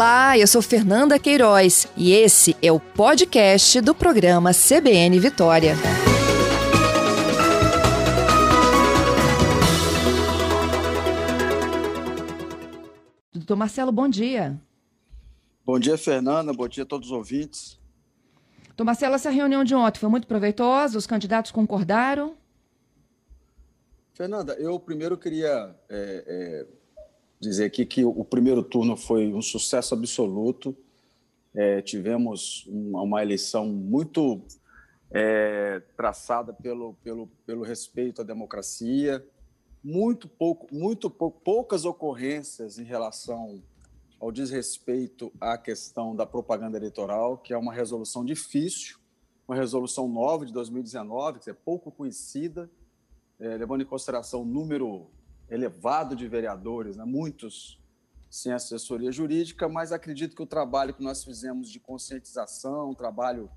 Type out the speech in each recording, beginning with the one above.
Olá, eu sou Fernanda Queiroz e esse é o podcast do programa CBN Vitória. Doutor Marcelo, bom dia. Bom dia, Fernanda. Bom dia a todos os ouvintes. Doutor Marcelo, essa reunião de ontem foi muito proveitosa? Os candidatos concordaram? Fernanda, eu primeiro queria é, é, dizer aqui que o primeiro turno foi um sucesso absoluto. É, tivemos uma, uma, eleição muito é, traçada pelo, pelo, pelo respeito à democracia, muito pouco, muito pouco, poucas ocorrências em relação ao desrespeito à questão da propaganda eleitoral, que é uma resolução difícil, uma resolução nova de 2019, que é pouco conhecida, é, levando em consideração o número elevado de vereadores, né, muitos sem assessoria jurídica, mas acredito que o trabalho que nós fizemos de conscientização, um trabalho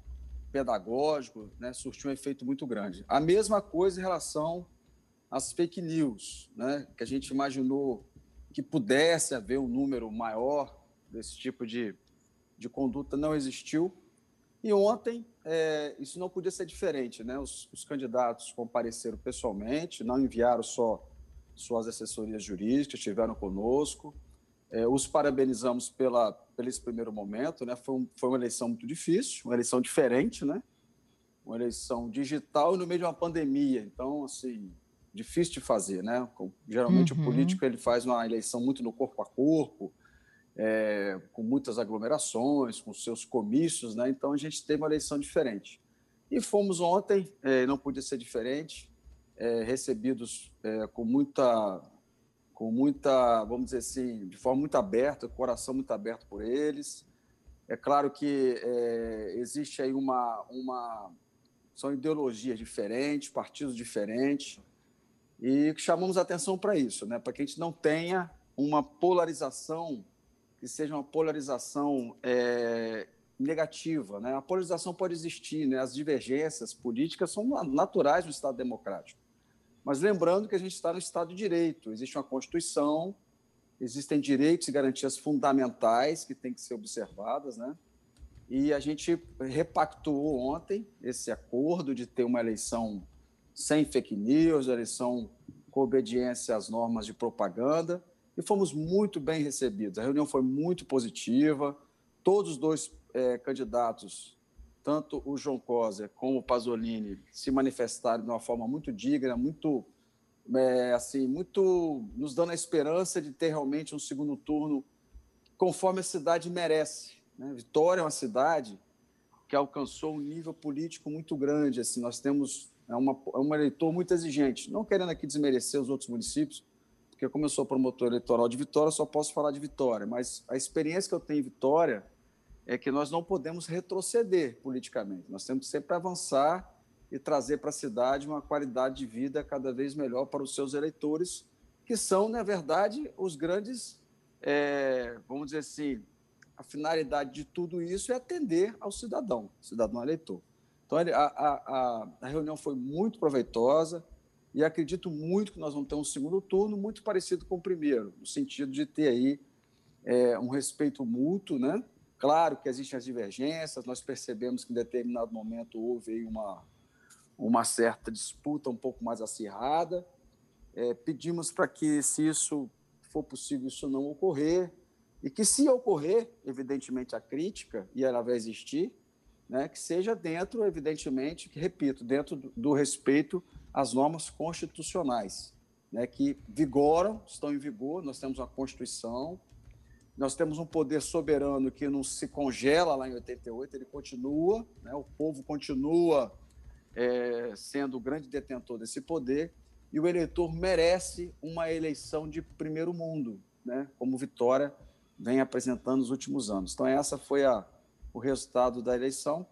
pedagógico, né, surtiu um efeito muito grande. A mesma coisa em relação às fake news, né, que a gente imaginou que pudesse haver um número maior desse tipo de, de conduta, não existiu. E ontem, é, isso não podia ser diferente. Né? Os, os, candidatos compareceram pessoalmente, não enviaram só suas assessorias jurídicas, estiveram conosco. É, os parabenizamos pela, pelo esse primeiro momento. Né? Foi, um, foi uma eleição muito difícil, uma eleição diferente, né? uma eleição digital no meio de uma pandemia. Então, assim, difícil de fazer, né? Geralmente uhum. o político ele faz uma eleição muito no corpo a corpo, é, com muitas aglomerações, com seus comícios, né? Então a gente teve uma eleição diferente. E fomos ontem, é, não podia ser diferente, é, recebidos é, com muita, com muita, vamos dizer assim, de forma muito aberta, coração muito aberto por eles. É claro que é, existe aí uma, uma, são ideologias diferentes, partidos diferentes e chamamos atenção para isso, né? para que a gente não tenha uma polarização que seja uma polarização é, negativa. Né? A polarização pode existir, né? as divergências políticas são naturais no Estado democrático. Mas lembrando que a gente está no Estado de Direito, existe uma Constituição, existem direitos e garantias fundamentais que têm que ser observadas, né? E a gente repactuou ontem esse acordo de ter uma eleição sem fake news, eleição com obediência às normas de propaganda, e fomos muito bem recebidos. A reunião foi muito positiva, todos os dois é, candidatos, tanto o João Coser como o Pasolini, se manifestaram de uma forma muito digna, muito, é, assim, muito nos dando a esperança de ter realmente um segundo turno conforme a cidade merece. Né? Vitória é uma cidade que alcançou um nível político muito grande. Assim, nós temos é, uma, é um eleitor muito exigente. Não querendo aqui desmerecer os outros municípios, porque como eu sou promotor eleitoral de Vitória, só posso falar de Vitória, mas a experiência que eu tenho em Vitória é que nós não podemos retroceder politicamente. Nós temos que sempre avançar e trazer para a cidade uma qualidade de vida cada vez melhor para os seus eleitores, que são, na verdade, os grandes, é, vamos dizer assim, a finalidade de tudo isso é atender ao cidadão, cidadão eleitor. Então, a, a, a reunião foi muito proveitosa e acredito muito que nós vamos ter um segundo turno muito parecido com o primeiro, no sentido de ter aí é, um respeito mútuo, né? Claro que existem as divergências, nós percebemos que em determinado momento houve uma, uma certa disputa um pouco mais acirrada. É, pedimos para que, se isso for possível, isso não ocorrer, e que, se ocorrer, evidentemente, a crítica, e ela vai existir, né, que seja dentro, evidentemente, que repito, dentro do, do respeito às normas constitucionais, né, que vigoram, estão em vigor. Nós temos uma Constituição, nós temos um poder soberano que não se congela lá em 88, ele continua, né, o povo continua é, sendo o grande detentor desse poder, e o eleitor merece uma eleição de primeiro mundo, né, como Vitória vem apresentando nos últimos anos. Então, essa foi a o resultado da eleição,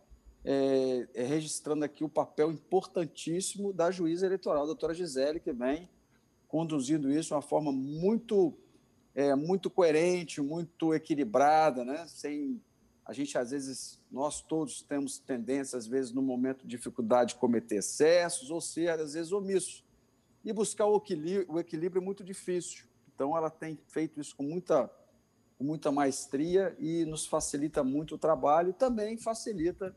é, é, registrando aqui o papel importantíssimo da juíza eleitoral, doutora Gisele, que vem conduzindo isso de uma forma muito, é, muito coerente, muito equilibrada, né? sem a gente às vezes, nós todos temos tendência, às vezes, no momento de dificuldade, de cometer excessos ou ser, às vezes, omissos. E buscar o equilíbrio, o equilíbrio é muito difícil. Então, ela tem feito isso com muita com muita maestria e nos facilita muito o trabalho e também facilita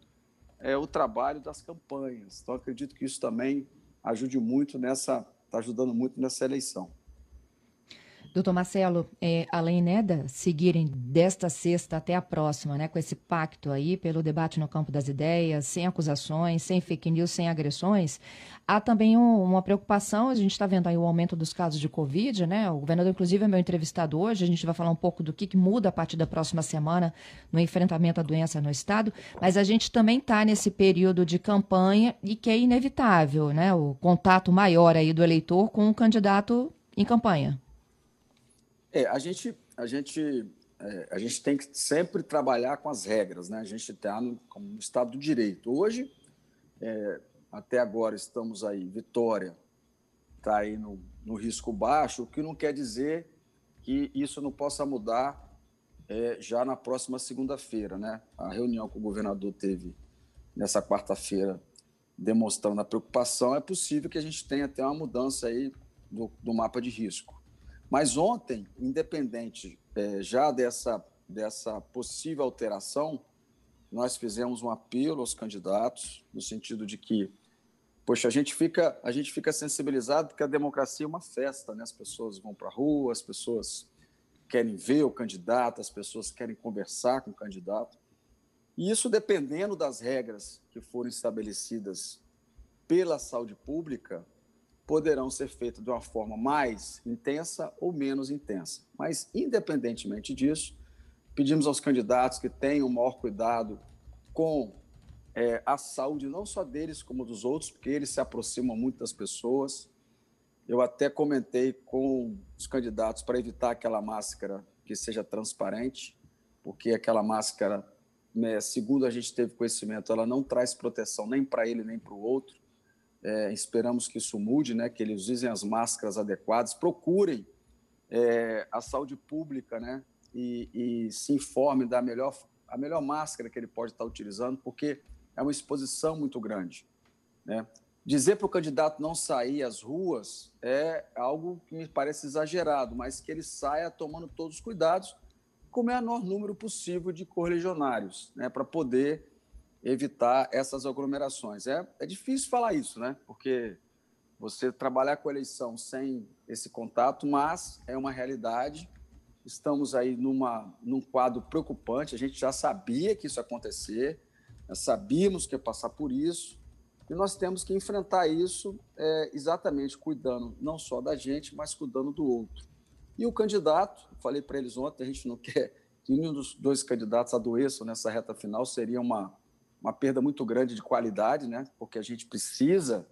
é, o trabalho das campanhas. Então, acredito que isso também ajude muito nessa, está ajudando muito nessa eleição. Doutor Marcelo, é, além né, seguirem desta sexta até a próxima, né, com esse pacto aí pelo debate no campo das ideias, sem acusações, sem fake news, sem agressões, há também um, uma preocupação, a gente está vendo aí o aumento dos casos de Covid, né? O governador, inclusive, é meu entrevistado hoje, a gente vai falar um pouco do que, que muda a partir da próxima semana no enfrentamento à doença no Estado, mas a gente também está nesse período de campanha e que é inevitável, né? O contato maior aí do eleitor com o candidato em campanha. É, a gente, a gente, é, a gente tem que sempre trabalhar com as regras, né? A gente está no, Estado do Direito. Hoje, é, até agora estamos aí, Vitória está aí no, no risco baixo, o que não quer dizer que isso não possa mudar é, já na próxima segunda-feira, né? A reunião que o governador teve nessa quarta-feira demonstrando a preocupação, é possível que a gente tenha até uma mudança aí do, do mapa de risco. Mas ontem, independente é, já dessa, dessa possível alteração, nós fizemos um apelo aos candidatos, no sentido de que, poxa, a gente fica, a gente fica sensibilizado que a democracia é uma festa, né? As pessoas vão para a rua, as pessoas querem ver o candidato, as pessoas querem conversar com o candidato. E isso dependendo das regras que forem estabelecidas pela saúde pública, poderão ser feitas de uma forma mais intensa ou menos intensa. Mas, independentemente disso, pedimos aos candidatos que tenham o maior cuidado com é, a saúde, não só deles, como dos outros, porque eles se aproximam muito das pessoas. Eu até comentei com os candidatos para evitar aquela máscara que seja transparente, porque aquela máscara, né, segundo a gente teve conhecimento, ela não traz proteção nem para ele nem para o outro. É, esperamos que isso mude, né, que eles usem as máscaras adequadas, procurem é, a saúde pública né, e, e, se informem da melhor, a melhor máscara que ele pode estar utilizando, porque é uma exposição muito grande. Né? Dizer para o candidato não sair às ruas é algo que me parece exagerado, mas que ele saia tomando todos os cuidados, com o menor número possível de correligionários, né, para poder evitar essas aglomerações. É, é difícil falar isso, né? Porque você trabalhar com a eleição sem esse contato, mas é uma realidade. Estamos aí numa, num quadro preocupante. A gente já sabia que isso ia acontecer, sabíamos que ia passar por isso, e nós temos que enfrentar isso é, exatamente cuidando não só da gente, mas cuidando do outro. E o candidato, falei para eles ontem, a gente não quer que nenhum dos dois candidatos adoeçam nessa reta final, seria uma, uma perda muito grande de qualidade, né? porque a gente precisa,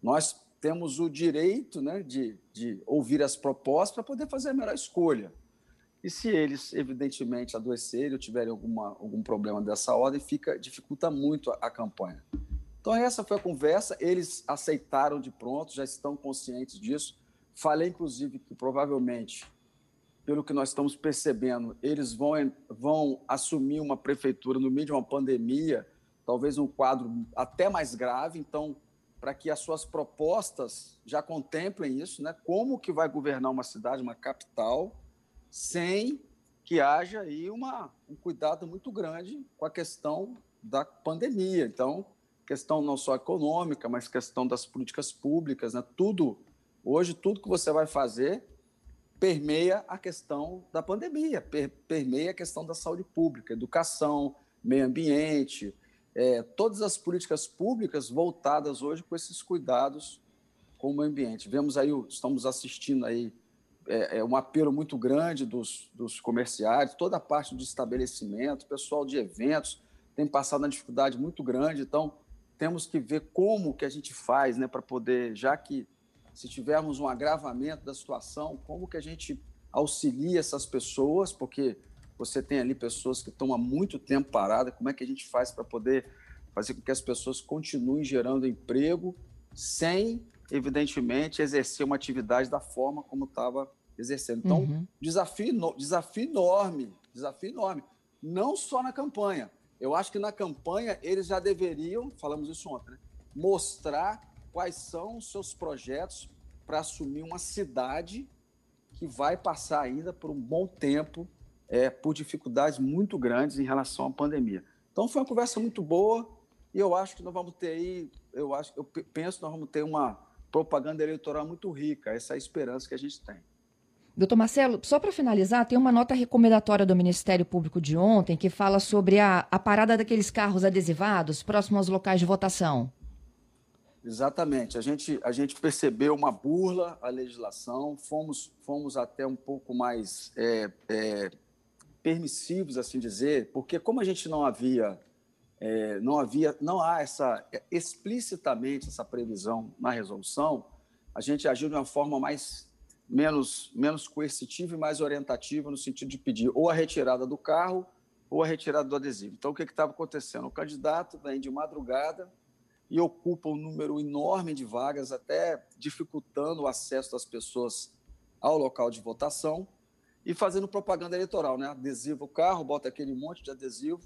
nós temos o direito né, de, de ouvir as propostas para poder fazer a melhor escolha. E se eles, evidentemente, adoecerem ou tiverem alguma, algum problema dessa ordem, fica, dificulta muito a, a campanha. Então, essa foi a conversa. Eles aceitaram de pronto, já estão conscientes disso. Falei, inclusive, que provavelmente, pelo que nós estamos percebendo, eles vão, vão assumir uma prefeitura no meio de uma pandemia talvez um quadro até mais grave, então, para que as suas propostas já contemplem isso, né? Como que vai governar uma cidade, uma capital, sem que haja aí uma, um cuidado muito grande com a questão da pandemia. Então, questão não só econômica, mas questão das políticas públicas, né? Tudo, hoje, tudo que você vai fazer permeia a questão da pandemia, per, permeia a questão da saúde pública, educação, meio ambiente, é, todas as políticas públicas voltadas hoje com esses cuidados com o meio ambiente. Vemos aí, estamos assistindo aí é, é um apelo muito grande dos, dos comerciários, toda a parte do estabelecimento, pessoal de eventos tem passado uma dificuldade muito grande, então temos que ver como que a gente faz, né, para poder, já que se tivermos um agravamento da situação, como que a gente auxilia essas pessoas, porque você tem ali pessoas que estão há muito tempo paradas, como é que a gente faz para poder fazer com que as pessoas continuem gerando emprego sem, evidentemente, exercer uma atividade da forma como estava exercendo. Então, uhum. desafio, desafio enorme, desafio enorme. Não só na campanha. Eu acho que na campanha eles já deveriam, falamos isso ontem, né? mostrar quais são os seus projetos para assumir uma cidade que vai passar ainda por um bom tempo é, por dificuldades muito grandes em relação à pandemia. Então foi uma conversa muito boa e eu acho que nós vamos ter aí, eu acho, eu penso que nós vamos ter uma propaganda eleitoral muito rica, essa é a esperança que a gente tem. Doutor Marcelo, só para finalizar, tem uma nota recomendatória do Ministério Público de ontem que fala sobre a, a parada daqueles carros adesivados próximos aos locais de votação. Exatamente. A gente, a gente percebeu uma burla à legislação, fomos, fomos até um pouco mais é, é, permissivos, assim dizer, porque como a gente não havia, é, não havia, não há essa explicitamente essa previsão na resolução, a gente agiu de uma forma mais menos menos coercitiva e mais orientativa no sentido de pedir ou a retirada do carro ou a retirada do adesivo. Então o que estava acontecendo? O candidato vem de madrugada e ocupa um número enorme de vagas, até dificultando o acesso das pessoas ao local de votação e fazendo propaganda eleitoral, né? Adesivo o carro, bota aquele monte de adesivo.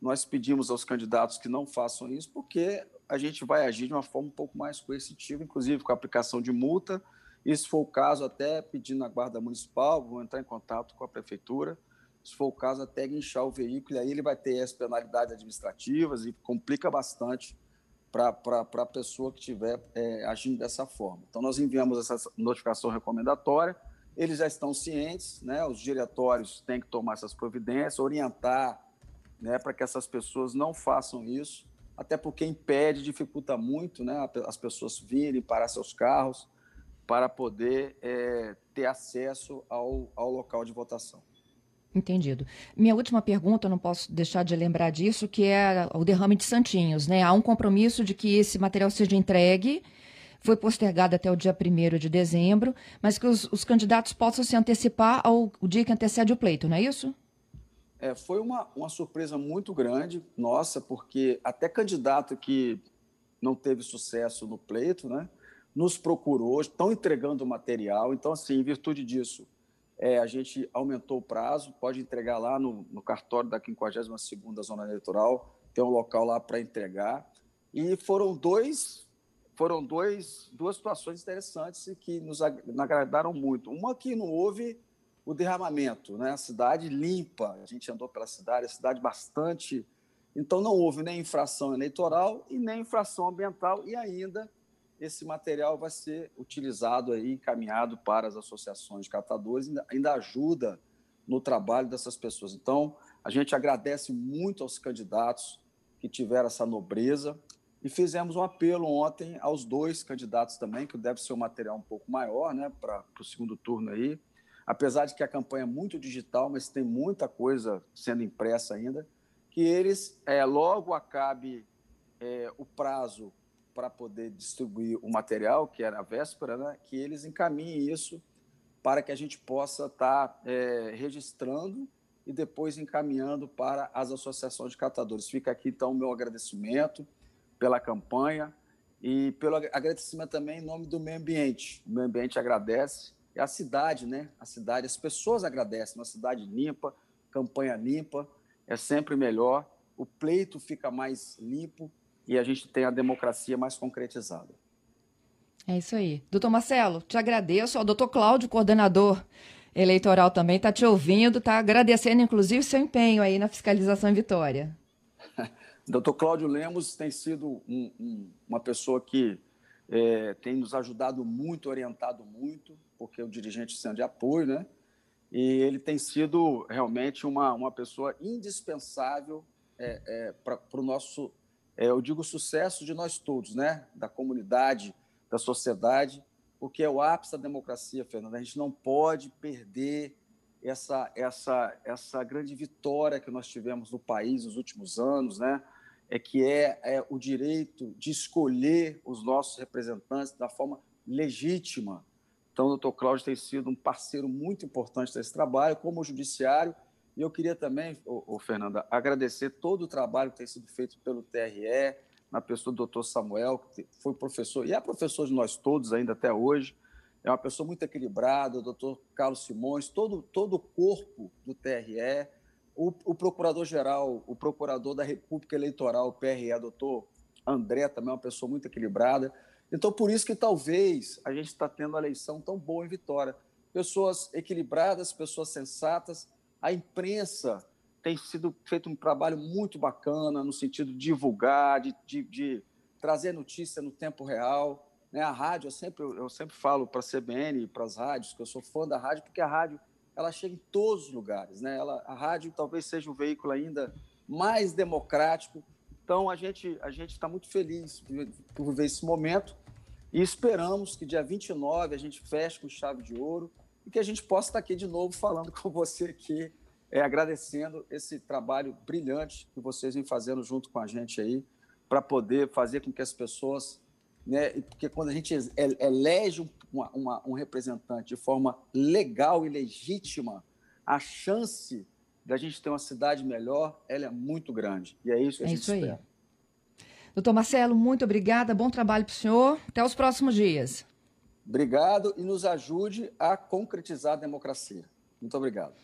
Nós pedimos aos candidatos que não façam isso, porque a gente vai agir de uma forma um pouco mais coercitiva, inclusive com a aplicação de multa. E se for o caso, até pedindo a Guarda Municipal, vou entrar em contato com a Prefeitura. Se for o caso, até guinchar o veículo, e aí ele vai ter as penalidades administrativas e complica bastante para a pessoa que estiver é, agindo dessa forma. Então, nós enviamos essa notificação recomendatória eles já estão cientes, né? Os diretórios têm que tomar essas providências, orientar, né, para que essas pessoas não façam isso, até porque impede, dificulta muito, né, as pessoas virem para seus carros para poder é, ter acesso ao, ao local de votação. Entendido. Minha última pergunta, não posso deixar de lembrar disso, que é o derrame de Santinhos, né? Há um compromisso de que esse material seja entregue foi postergada até o dia 1 de dezembro, mas que os, os, candidatos possam se antecipar ao dia que antecede o pleito, não é isso? É, foi uma, uma surpresa muito grande, nossa, porque até candidato que não teve sucesso no pleito, né, nos procurou, estão entregando o material. Então, assim, em virtude disso, é, a gente aumentou o prazo, pode entregar lá no, no cartório da 52ª Zona Eleitoral, tem um local lá para entregar. E foram dois foram dois, duas situações interessantes que nos agradaram muito. Uma que não houve o derramamento, né? a cidade limpa, a gente andou pela cidade, a cidade bastante. Então, não houve nem infração eleitoral e nem infração ambiental, e ainda esse material vai ser utilizado aí, encaminhado para as associações de catadores, ainda, ainda ajuda no trabalho dessas pessoas. Então, a gente agradece muito aos candidatos que tiveram essa nobreza, e fizemos um apelo ontem aos dois candidatos também, que deve ser um material um pouco maior né, para o segundo turno aí. Apesar de que a campanha é muito digital, mas tem muita coisa sendo impressa ainda, que eles, é, logo acabe é, o prazo para poder distribuir o material, que era a véspera, né, que eles encaminhem isso para que a gente possa estar tá, é, registrando e depois encaminhando para as associações de catadores. Fica aqui, então, o meu agradecimento pela campanha e pelo agradecimento também em nome do meio ambiente. O meio ambiente agradece, e a cidade, né? A cidade, as pessoas agradecem. Uma cidade limpa, campanha limpa, é sempre melhor. O pleito fica mais limpo e a gente tem a democracia mais concretizada. É isso aí. Doutor Marcelo, te agradeço. O doutor Cláudio, coordenador eleitoral também, está te ouvindo, está agradecendo, inclusive, seu empenho aí na fiscalização em Vitória. Doutor Cláudio Lemos tem sido um, um, uma pessoa que é, tem nos ajudado muito, orientado muito, porque é o dirigente sendo de apoio, né? E ele tem sido realmente uma, uma pessoa indispensável é, é, para o nosso, é, eu digo, sucesso de nós todos, né? Da comunidade, da sociedade, porque é o ápice da democracia, Fernando. A gente não pode perder essa, essa, essa grande vitória que nós tivemos no país nos últimos anos, né? É que é, é o direito de escolher os nossos representantes da forma legítima. Então, o doutor Cláudio tem sido um parceiro muito importante desse trabalho, como o judiciário, e eu queria também, ô, ô, Fernanda, agradecer todo o trabalho que tem sido feito pelo TRE, na pessoa do doutor Samuel, que foi professor, e é professor de nós todos ainda até hoje, é uma pessoa muito equilibrada, o doutor Carlos Simões, todo, todo o corpo do TRE, o, o procurador-geral, o procurador da República Eleitoral, PRE, doutor André, também é uma pessoa muito equilibrada. Então, por isso que talvez a gente está tendo a eleição tão boa em Vitória. Pessoas equilibradas, pessoas sensatas, A imprensa tem sido feito um trabalho muito bacana no sentido de divulgar, de, de, de trazer notícia no tempo real. Né? A rádio, eu sempre, eu sempre falo para a CBN para as rádios que eu sou fã da rádio, porque a rádio ela chega em todos os lugares. Né? Ela, a rádio talvez seja o veículo ainda mais democrático. Então, a gente a está muito feliz por viver esse momento e esperamos que dia 29 a gente feche com chave de ouro e que a gente possa estar aqui de novo falando com você aqui, é, agradecendo esse trabalho brilhante que vocês vêm fazendo junto com a gente aí, para poder fazer com que as pessoas. Né, porque quando a gente elege uma, uma, um representante de forma legal e legítima, a chance da gente ter uma cidade melhor, ela é muito grande. E é isso que a é gente espera. Aí. Doutor Marcelo, muito obrigada. Bom trabalho para o senhor. Até os próximos dias. Obrigado e nos ajude a concretizar a democracia. Muito obrigado.